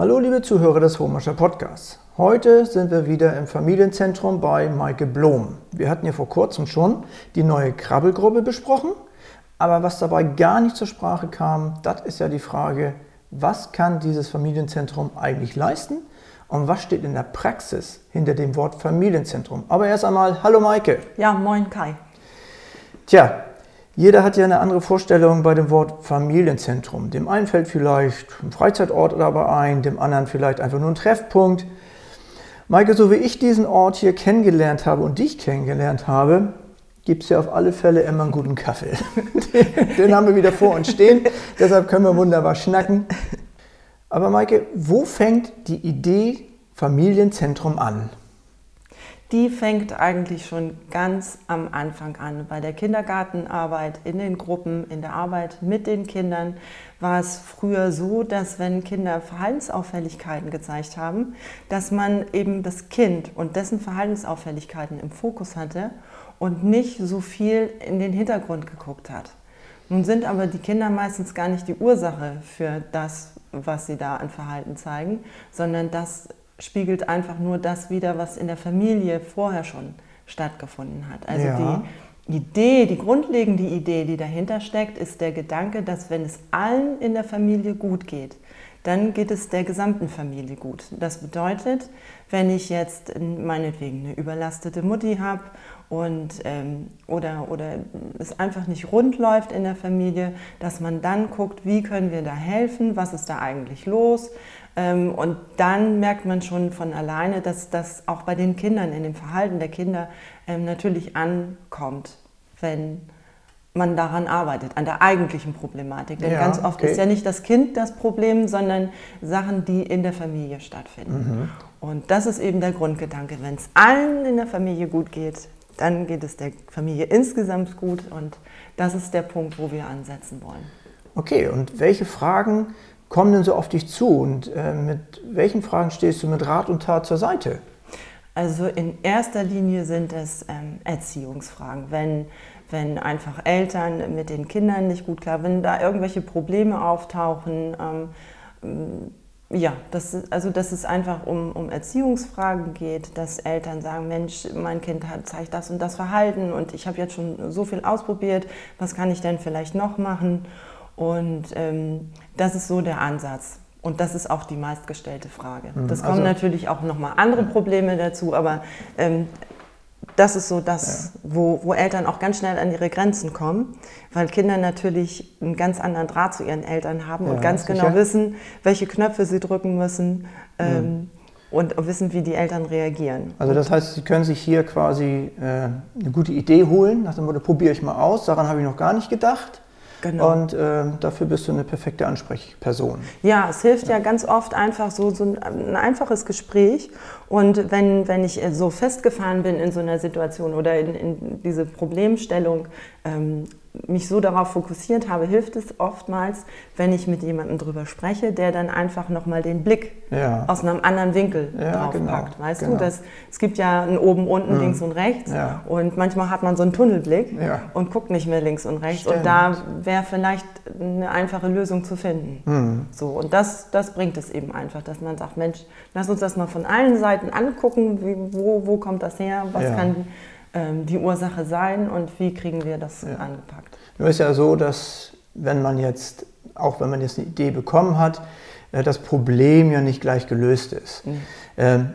Hallo liebe Zuhörer des Homerscher Podcasts. Heute sind wir wieder im Familienzentrum bei Maike Blom. Wir hatten ja vor kurzem schon die neue Krabbelgruppe besprochen, aber was dabei gar nicht zur Sprache kam, das ist ja die Frage, was kann dieses Familienzentrum eigentlich leisten und was steht in der Praxis hinter dem Wort Familienzentrum. Aber erst einmal, hallo Maike. Ja, moin Kai. Tja, jeder hat ja eine andere Vorstellung bei dem Wort Familienzentrum. Dem einen fällt vielleicht ein Freizeitort dabei ein, dem anderen vielleicht einfach nur ein Treffpunkt. Maike, so wie ich diesen Ort hier kennengelernt habe und dich kennengelernt habe, gibt es ja auf alle Fälle immer einen guten Kaffee. Den haben wir wieder vor uns stehen, deshalb können wir wunderbar schnacken. Aber Maike, wo fängt die Idee Familienzentrum an? Die fängt eigentlich schon ganz am Anfang an. Bei der Kindergartenarbeit, in den Gruppen, in der Arbeit mit den Kindern war es früher so, dass wenn Kinder Verhaltensauffälligkeiten gezeigt haben, dass man eben das Kind und dessen Verhaltensauffälligkeiten im Fokus hatte und nicht so viel in den Hintergrund geguckt hat. Nun sind aber die Kinder meistens gar nicht die Ursache für das, was sie da an Verhalten zeigen, sondern das spiegelt einfach nur das wider, was in der Familie vorher schon stattgefunden hat. Also ja. die Idee, die grundlegende Idee, die dahinter steckt, ist der Gedanke, dass wenn es allen in der Familie gut geht, dann geht es der gesamten Familie gut. Das bedeutet, wenn ich jetzt meinetwegen eine überlastete Mutti habe und ähm, oder, oder es einfach nicht rund läuft in der Familie, dass man dann guckt, wie können wir da helfen, was ist da eigentlich los, und dann merkt man schon von alleine, dass das auch bei den Kindern, in dem Verhalten der Kinder ähm, natürlich ankommt, wenn man daran arbeitet, an der eigentlichen Problematik. Denn ja, ganz oft okay. ist ja nicht das Kind das Problem, sondern Sachen, die in der Familie stattfinden. Mhm. Und das ist eben der Grundgedanke. Wenn es allen in der Familie gut geht, dann geht es der Familie insgesamt gut. Und das ist der Punkt, wo wir ansetzen wollen. Okay, und welche Fragen kommen denn so auf dich zu und äh, mit welchen Fragen stehst du mit Rat und Tat zur Seite? Also in erster Linie sind es ähm, Erziehungsfragen. Wenn, wenn einfach Eltern mit den Kindern nicht gut klar, wenn da irgendwelche Probleme auftauchen, ähm, ja, das, also dass es einfach um, um Erziehungsfragen geht, dass Eltern sagen, Mensch, mein Kind hat, zeigt das und das Verhalten und ich habe jetzt schon so viel ausprobiert, was kann ich denn vielleicht noch machen? Und ähm, das ist so der Ansatz. Und das ist auch die meistgestellte Frage. Mhm. Das kommen also, natürlich auch nochmal andere Probleme dazu, aber ähm, das ist so das, ja. wo, wo Eltern auch ganz schnell an ihre Grenzen kommen, weil Kinder natürlich einen ganz anderen Draht zu ihren Eltern haben ja, und ganz sicher. genau wissen, welche Knöpfe sie drücken müssen. Ähm, mhm. Und wissen, wie die Eltern reagieren. Also das heißt, Sie können sich hier quasi äh, eine gute Idee holen, nach dem Motto, probiere ich mal aus, daran habe ich noch gar nicht gedacht. Genau. Und äh, dafür bist du eine perfekte Ansprechperson. Ja, es hilft ja, ja ganz oft einfach so, so ein, ein, einfaches Gespräch. Und wenn, wenn ich so festgefahren bin in so einer Situation oder in, in diese Problemstellung, ähm, mich so darauf fokussiert habe, hilft es oftmals, wenn ich mit jemandem drüber spreche, der dann einfach nochmal den Blick ja. aus einem anderen Winkel ja, drauf genau, packt. Weißt genau. du, das, es gibt ja ein oben, unten, mhm. links und rechts ja. und manchmal hat man so einen Tunnelblick und guckt nicht mehr links und rechts Stimmt. und da wäre vielleicht eine einfache Lösung zu finden. Mhm. So, und das, das bringt es eben einfach, dass man sagt, Mensch, lass uns das mal von allen Seiten angucken, wie, wo, wo kommt das her, was kann ähm, die Ursache sein und wie kriegen wir das ja. angepackt. Nur ist ja so, dass wenn man jetzt, auch wenn man jetzt eine Idee bekommen hat, äh, das Problem ja nicht gleich gelöst ist. Mhm. Ähm,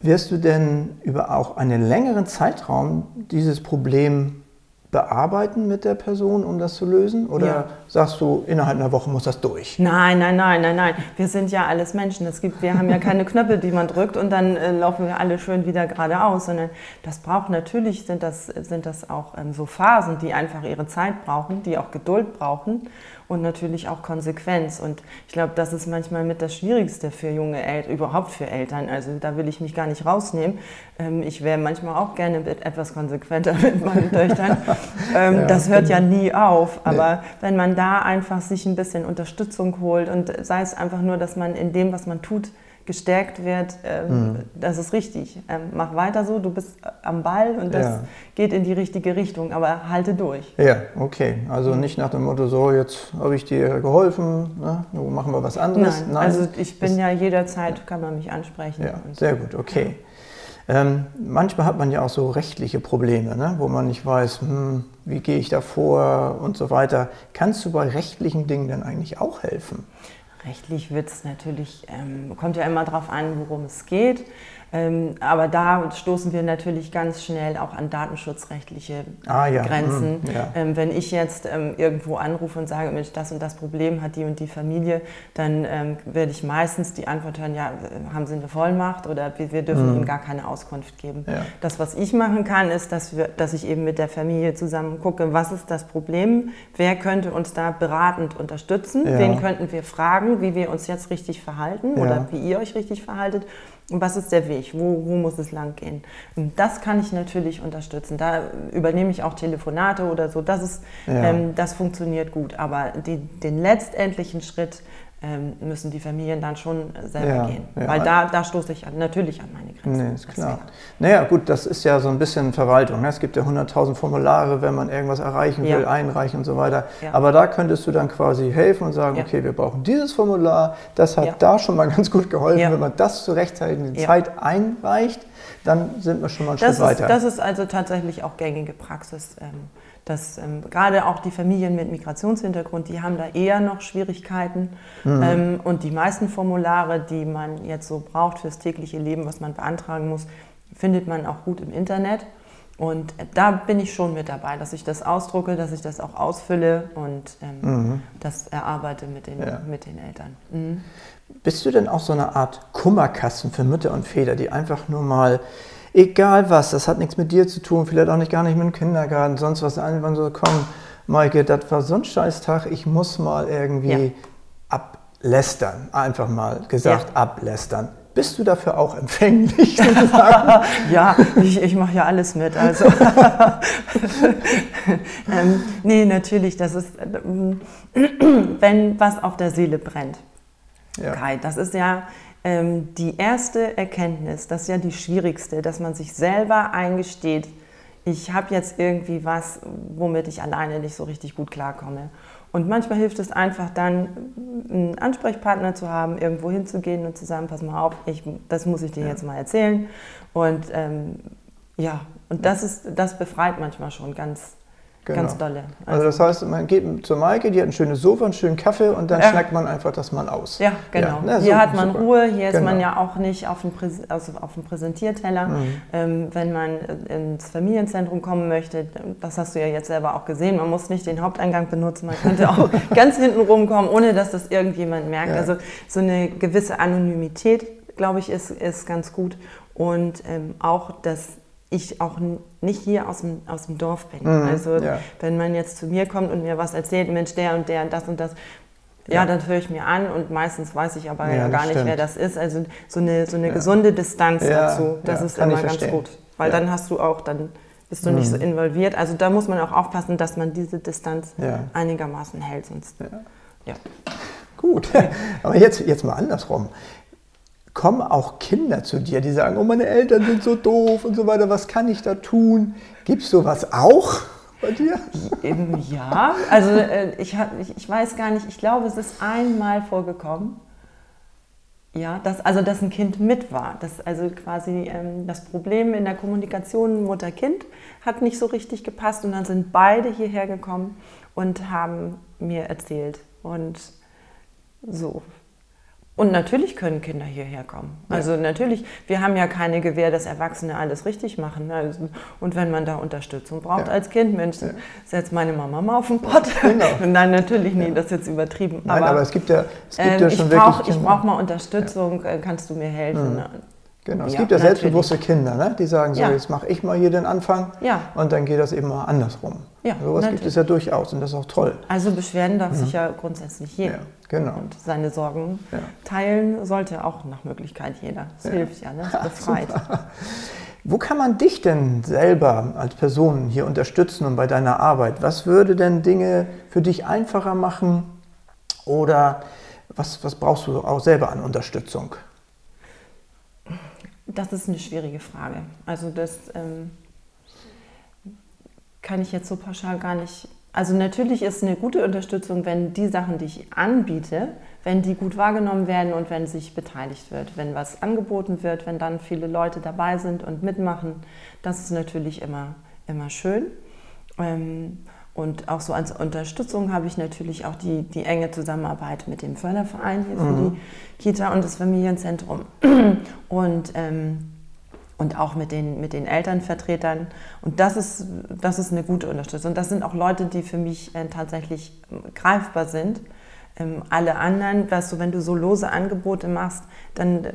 wirst du denn über auch einen längeren Zeitraum dieses Problem bearbeiten mit der Person, um das zu lösen? Oder ja. sagst du, innerhalb einer Woche muss das durch? Nein, nein, nein, nein, nein. Wir sind ja alles Menschen. Es gibt, wir haben ja keine Knöpfe, die man drückt und dann äh, laufen wir alle schön wieder geradeaus, sondern das braucht natürlich, sind das, sind das auch ähm, so Phasen, die einfach ihre Zeit brauchen, die auch Geduld brauchen und natürlich auch Konsequenz. Und ich glaube, das ist manchmal mit das Schwierigste für junge Eltern, überhaupt für Eltern. Also da will ich mich gar nicht rausnehmen. Ähm, ich wäre manchmal auch gerne etwas konsequenter mit meinen Töchtern. Ähm, ja, das hört ja nie auf. Aber nee. wenn man da einfach sich ein bisschen Unterstützung holt und sei es einfach nur, dass man in dem, was man tut, gestärkt wird, ähm, mhm. das ist richtig. Ähm, mach weiter so, du bist am Ball und das ja. geht in die richtige Richtung, aber halte durch. Ja, okay. Also nicht nach dem Motto, so jetzt habe ich dir geholfen, ne? machen wir was anderes. Nein, Nein. also ich bin ja jederzeit, kann man mich ansprechen. Ja, sehr gut, okay. Ähm, manchmal hat man ja auch so rechtliche Probleme, ne? wo man nicht weiß, hm, wie gehe ich da vor und so weiter. Kannst du bei rechtlichen Dingen denn eigentlich auch helfen? Rechtlich wird es natürlich, ähm, kommt ja immer darauf an, worum es geht. Ähm, aber da stoßen wir natürlich ganz schnell auch an datenschutzrechtliche ah, ja. Grenzen. Hm, ja. Ähm, wenn ich jetzt ähm, irgendwo anrufe und sage, Mensch, das und das Problem hat die und die Familie, dann werde ich meistens die Antwort hören, ja, haben Sie eine Vollmacht oder wir, wir dürfen hm. Ihnen gar keine Auskunft geben. Ja. Das, was ich machen kann, ist, dass, wir, dass ich eben mit der Familie zusammen gucke, was ist das Problem, wer könnte uns da beratend unterstützen, wen könnten wir fragen, wie wir uns jetzt richtig verhalten oder wie ihr euch richtig verhaltet was ist der Weg? Wo, wo muss es lang gehen? Und das kann ich natürlich unterstützen. Da übernehme ich auch Telefonate oder so. Das, ist, ja. ähm, das funktioniert gut. Aber die, den letztendlichen Schritt müssen die Familien dann schon selber ja, gehen. Ja. Weil da, da stoße ich an, natürlich an meine Grenzen. Nee, ist klar. Naja, gut, das ist ja so ein bisschen Verwaltung. Ne? Es gibt ja 100.000 Formulare, wenn man irgendwas erreichen will, ja. einreichen und so weiter. Aber da könntest du dann quasi helfen und sagen, okay, wir brauchen dieses Formular, das hat da schon mal ganz gut geholfen. Wenn man das zur rechtzeitigen Zeit einreicht, dann sind wir schon mal ein das Schritt ist, weiter. Das ist also tatsächlich auch gängige Praxis. Ähm, dass ähm, gerade auch die Familien mit Migrationshintergrund, die haben da eher noch Schwierigkeiten. Mhm. Ähm, und die meisten Formulare, die man jetzt so braucht fürs tägliche Leben, was man beantragen muss, findet man auch gut im Internet. Und da bin ich schon mit dabei, dass ich das ausdrucke, dass ich das auch ausfülle und ähm, mhm. das erarbeite mit den, ja. mit den Eltern. Mhm. Bist du denn auch so eine Art Kummerkasten für Mütter und Väter, die einfach nur mal egal was, das hat nichts mit dir zu tun, vielleicht auch nicht gar nicht mit dem Kindergarten, sonst was, einfach so, komm, Maike, das war so ein Scheißtag, ich muss mal irgendwie ja. ablästern, einfach mal gesagt, ja. ablästern. Bist du dafür auch empfänglich? ja, ich, ich mache ja alles mit. Also. ähm, nee, natürlich, das ist, ähm, wenn was auf der Seele brennt. Ja. Kai, das ist ja, ähm, die erste Erkenntnis, das ist ja die schwierigste, dass man sich selber eingesteht, ich habe jetzt irgendwie was, womit ich alleine nicht so richtig gut klarkomme. Und manchmal hilft es einfach dann, einen Ansprechpartner zu haben, irgendwo hinzugehen und zu sagen, pass mal auf, ich, das muss ich dir ja. jetzt mal erzählen. Und ähm, ja, und das, ist, das befreit manchmal schon ganz, Genau. Ganz dolle. Also, also, das heißt, man geht zur Maike, die hat ein schönes Sofa, einen schönen Kaffee und dann ja. schnackt man einfach das mal aus. Ja, genau. Ja, ne, hier so, hat man super. Ruhe, hier genau. ist man ja auch nicht auf dem, Präs also auf dem Präsentierteller. Mhm. Ähm, wenn man ins Familienzentrum kommen möchte, das hast du ja jetzt selber auch gesehen, man muss nicht den Haupteingang benutzen, man könnte auch ganz hinten rumkommen, ohne dass das irgendjemand merkt. Ja. Also so eine gewisse Anonymität, glaube ich, ist, ist ganz gut. Und ähm, auch das ich auch nicht hier aus dem, aus dem Dorf bin. Mhm, also ja. wenn man jetzt zu mir kommt und mir was erzählt, Mensch, der und der und das und das, ja, ja dann höre ich mir an und meistens weiß ich aber ja, gar nicht, stimmt. wer das ist. Also so eine, so eine gesunde Distanz dazu, das ist immer ganz gut. Weil dann hast du auch, dann bist du mhm. nicht so involviert. Also da muss man auch aufpassen, dass man diese Distanz einigermaßen hält. Sonst, ja. Gut, aber jetzt, jetzt mal andersrum kommen auch Kinder zu dir, die sagen, oh, meine Eltern sind so doof und so weiter, was kann ich da tun? Gibt es sowas auch bei dir? Ja, also äh, ich, ich weiß gar nicht, ich glaube, es ist einmal vorgekommen, ja, dass, also dass ein Kind mit war. Dass also quasi ähm, das Problem in der Kommunikation Mutter-Kind hat nicht so richtig gepasst und dann sind beide hierher gekommen und haben mir erzählt. Und so, und natürlich können Kinder hierher kommen. Also natürlich, wir haben ja keine Gewähr, dass Erwachsene alles richtig machen. Also, und wenn man da Unterstützung braucht ja. als Kind, Mensch, ja. setzt meine Mama mal auf den Pott. Genau. Nein, natürlich nicht, das ist jetzt übertrieben. Nein, aber, aber es gibt ja, es gibt äh, ja schon ich brauch, wirklich... Ich brauche mal Unterstützung. Äh, kannst du mir helfen? Mhm. Genau, es gibt ja selbstbewusste Kinder, ne? die sagen so, jetzt mache ich mal hier den Anfang und dann geht das eben mal andersrum. Ja, Sowas natürlich. gibt es ja durchaus und das ist auch toll. Also Beschwerden darf mhm. sich ja grundsätzlich jeder. Genau. Und seine Sorgen ja. teilen sollte auch nach Möglichkeit jeder. Das ja. hilft ja, ne? das befreit. Wo kann man dich denn selber als Person hier unterstützen und bei deiner Arbeit? Was würde denn Dinge für dich einfacher machen oder was, was brauchst du auch selber an Unterstützung? Das ist eine schwierige Frage. Also das ähm, kann ich jetzt so pauschal gar nicht. Also natürlich ist eine gute Unterstützung, wenn die Sachen, die ich anbiete, wenn die gut wahrgenommen werden und wenn sich beteiligt wird, wenn was angeboten wird, wenn dann viele Leute dabei sind und mitmachen, das ist natürlich immer, immer schön. Ähm, und auch so als Unterstützung habe ich natürlich auch die, die enge Zusammenarbeit mit dem Förderverein hier für mhm. die Kita und das Familienzentrum. Und, ähm, und auch mit den, mit den Elternvertretern. Und das ist, das ist eine gute Unterstützung. Und das sind auch Leute, die für mich äh, tatsächlich greifbar sind. Ähm, alle anderen, weißt du, wenn du so lose Angebote machst, dann,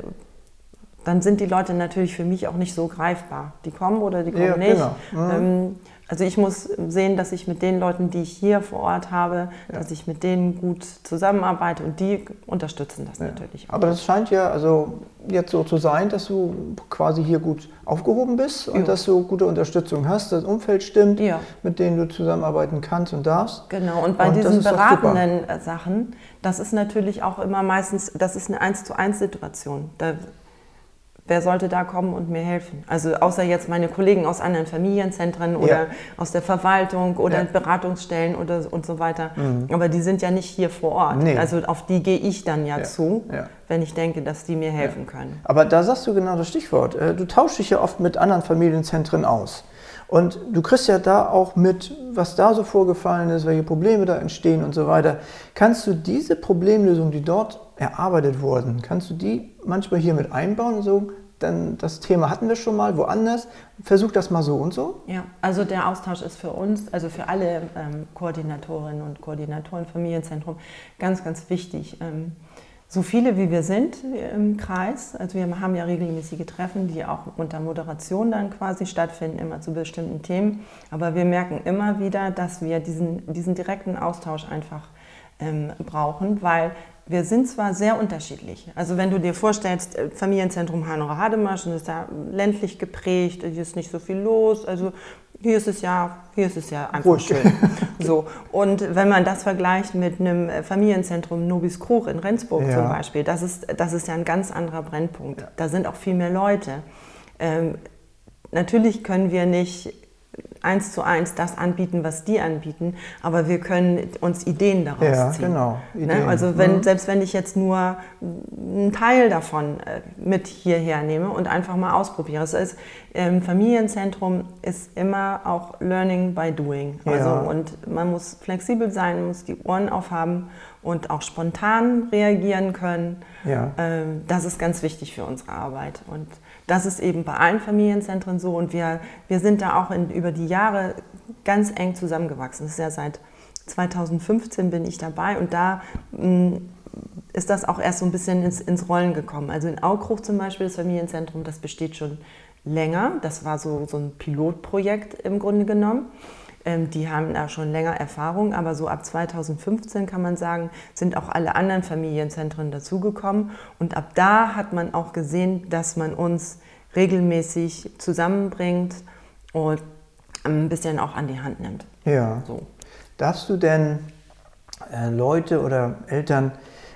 dann sind die Leute natürlich für mich auch nicht so greifbar. Die kommen oder die kommen ja, nicht. Genau. Mhm. Ähm, also ich muss sehen, dass ich mit den Leuten, die ich hier vor Ort habe, ja. dass ich mit denen gut zusammenarbeite und die unterstützen das ja. natürlich auch. Aber das scheint ja also jetzt so zu sein, dass du quasi hier gut aufgehoben bist und dass du gute Unterstützung hast, das Umfeld stimmt, mit denen du zusammenarbeiten kannst und darfst. Genau, und bei und diesen beratenden Sachen, das ist natürlich auch immer meistens, das ist eine 1 zu 1 Situation. Da wer sollte da kommen und mir helfen? Also außer jetzt meine Kollegen aus anderen Familienzentren oder ja. aus der Verwaltung oder ja. Beratungsstellen oder und so weiter. Mhm. Aber die sind ja nicht hier vor Ort. Nee. Also auf die gehe ich dann ja, ja. zu, wenn ich denke, dass die mir helfen können. Aber da sagst du genau das Stichwort. Äh, du tauschst dich ja oft mit anderen Familienzentren aus. Und du kriegst ja da auch mit, was da so vorgefallen ist, welche Probleme da entstehen und so weiter. Kannst du diese Problemlösungen, die dort erarbeitet wurden, kannst du die manchmal hier mit einbauen und so, dann das Thema hatten wir schon mal woanders, versuch das mal so und so? Ja, also der Austausch ist für uns, also für alle ähm, Koordinatorinnen und Koordinatoren Familienzentrum ganz, ganz wichtig. Ähm, so viele wie wir sind im Kreis, also wir haben ja regelmäßige Treffen, die auch unter Moderation dann quasi stattfinden, immer zu bestimmten Themen. Aber wir merken immer wieder, dass wir diesen, diesen direkten Austausch einfach ähm, brauchen, weil wir sind zwar sehr unterschiedlich. Also wenn du dir vorstellst, äh, Familienzentrum Hannover Hademasch, ist da ländlich geprägt, hier ist nicht so viel los. Also hier ist es ja, hier ist es ja einfach Ruhig. schön. So. Und wenn man das vergleicht mit einem Familienzentrum Nobis Krug in Rendsburg ja. zum Beispiel, das ist, das ist ja ein ganz anderer Brennpunkt. Da sind auch viel mehr Leute. Ähm, natürlich können wir nicht eins zu eins das anbieten, was die anbieten, aber wir können uns Ideen daraus ja, ziehen. Genau, ne? Also wenn, mhm. selbst wenn ich jetzt nur einen Teil davon äh, mit hierher nehme und einfach mal ausprobiere. Es ist, ähm, Familienzentrum ist immer auch Learning by Doing. Also ja. und man muss flexibel sein, muss die Ohren aufhaben und auch spontan reagieren können. Ja. Ähm, das ist ganz wichtig für unsere Arbeit. Und das ist eben bei allen Familienzentren so und wir, wir sind da auch in, über die Jahre ganz eng zusammengewachsen. Das ist ja seit 2015 bin ich dabei und da mh, mm, ist das auch erst so ein bisschen ins, ins Rollen gekommen. Also in Aukruch zum Beispiel, das Familienzentrum, das besteht schon länger. Das war so, so ein Pilotprojekt im Grunde genommen. Ähm, die haben da schon länger Erfahrung, aber so ab 2015 kann man sagen, sind auch alle anderen Familienzentren dazugekommen. Und ab da hat man auch gesehen, dass man uns regelmäßig zusammenbringt und ein bisschen auch an die Hand nimmt. Ja. So. Darfst du denn äh, Leute oder Eltern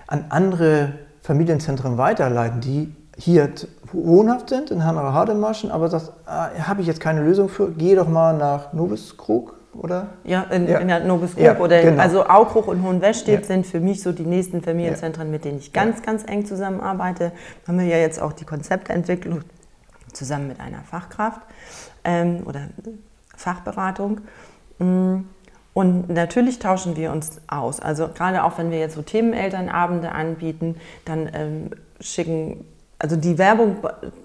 an andere Familienzentren weiterleiten, die hier wohnhaft sind in Hannover Hademaschen, aber sagst, ah, habe ich jetzt keine Lösung für, geh doch mal nach Nobiskrug oder? Ja, in, ja. in der Nobisgrub ja, oder genau. also Aukruch und Hohenwestedt ja. sind für mich so die nächsten Familienzentren, mit denen ich ganz, ganz eng zusammenarbeite. Da haben wir ja jetzt auch die Konzeptentwicklung zusammen mit einer Fachkraft ähm, oder Fachberatung. Mm, und natürlich tauschen wir uns aus. Also gerade auch wenn wir jetzt so Themenelternabende anbieten, dann ähm, schicken also die Werbung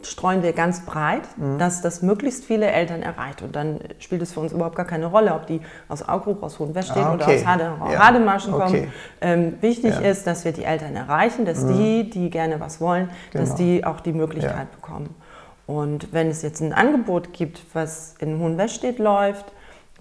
streuen wir ganz breit, mhm. dass das möglichst viele Eltern erreicht. Und dann spielt es für uns überhaupt gar keine Rolle, ob die aus Augruch, aus Hohenwestedt ah, okay. oder aus Hade, ja. Hademaschen okay. kommen. Ähm, wichtig ja. ist, dass wir die Eltern erreichen, dass mhm. die, die gerne was wollen, genau. dass die auch die Möglichkeit ja. bekommen. Und wenn es jetzt ein Angebot gibt, was in Hohenwestedt läuft,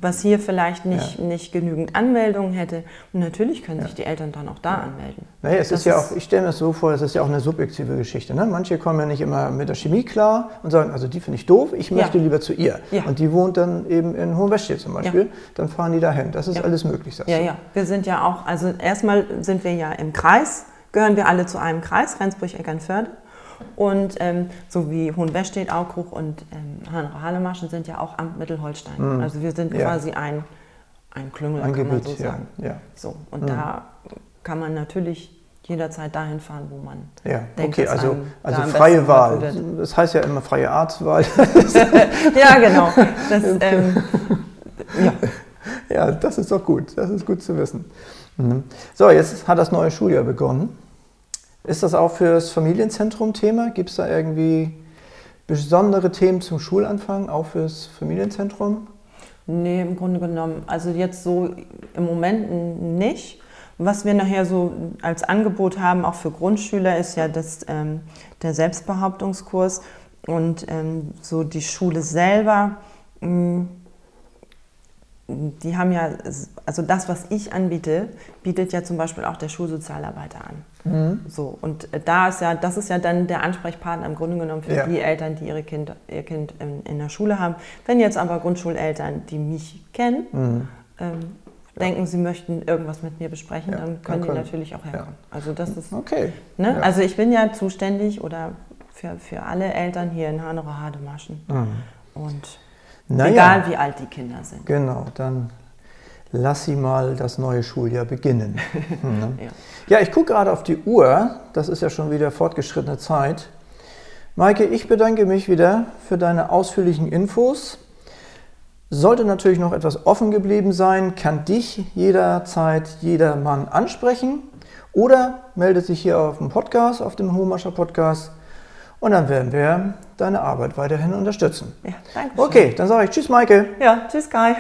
was hier vielleicht nicht, ja. nicht genügend Anmeldungen hätte. Und natürlich können ja. sich die Eltern dann auch da anmelden. Naja, es das ist ja auch, ich stelle mir das so vor, es ist ja auch eine subjektive Geschichte. Ne? Manche kommen ja nicht immer mit der Chemie klar und sagen, also die finde ich doof, ich möchte ja. lieber zu ihr. Und die wohnt dann eben in Hohenwestedt zum Beispiel, dann fahren die dahin. Das ist alles möglich, sagst Ja, du. ja. Wir sind ja auch, also erstmal sind wir ja im Kreis, gehören wir alle zu einem Kreis, Rendsburg-Eckernförde. Und ähm, so wie Hohenwestedt, Aukruch und ähm, Hanau-Halemaschen sind ja auch Amt Mittelholstein. Mhm. Also wir sind ja. quasi ein, ein Klüngel, ein kann Gebiet, man so sagen. Ja. So, und mhm. da kann man natürlich jederzeit dahin fahren, wo man ja, denkt, okay, also, also freie Wahl. Das heißt ja immer freie Arztwahl. ja, genau. Das, okay. ähm, ja. ja, das ist doch gut. Das ist gut zu wissen. Mhm. So, jetzt hat das neue Schuljahr begonnen. Ist das auch für das Familienzentrum Thema? Gibt es da irgendwie besondere Themen zum Schulanfang, auch fürs Familienzentrum? Nee, im Grunde genommen. Also jetzt so im Moment nicht. Was wir nachher so als Angebot haben, auch für Grundschüler, ist ja das, ähm, der Selbstbehauptungskurs und ähm, so die Schule selber. Mh, mm, die haben ja, also das, was ich anbiete, bietet ja zum Beispiel auch der Schulsozialarbeiter an. Mhm. So, und da ist ja, das ist ja dann der Ansprechpartner im Grunde genommen für ja. die Eltern, die ihre kind, ihr Kind in, in, der Schule haben. Wenn jetzt aber Grundschuleltern, die mich kennen, mhm. ähm, denken, sie möchten irgendwas mit mir besprechen, ja, dann können die natürlich auch herkommen. Ja. Also das ist. Okay. Ne? Ja. Also ich bin ja zuständig oder für, für alle Eltern hier in Hannover Hademaschen. Mhm. Und egal wie alt die Kinder sind. Genau, dann lass sie mal das neue Schuljahr beginnen. ne? ja. ich gucke gerade auf die Uhr. Das ist ja schon wieder fortgeschrittene Zeit. Maike, ich bedanke mich wieder für deine ausführlichen Infos. Sollte natürlich noch etwas offen geblieben sein, kann dich jederzeit jeder Mann ansprechen oder meldet sich hier auf dem Podcast, auf dem Homascher Podcast und dann werden wir deine Arbeit weiterhin unterstützen. Ja, danke. Schön. Okay, dann sage ich Tschüss, Maike. Ja, Tschüss, Kai.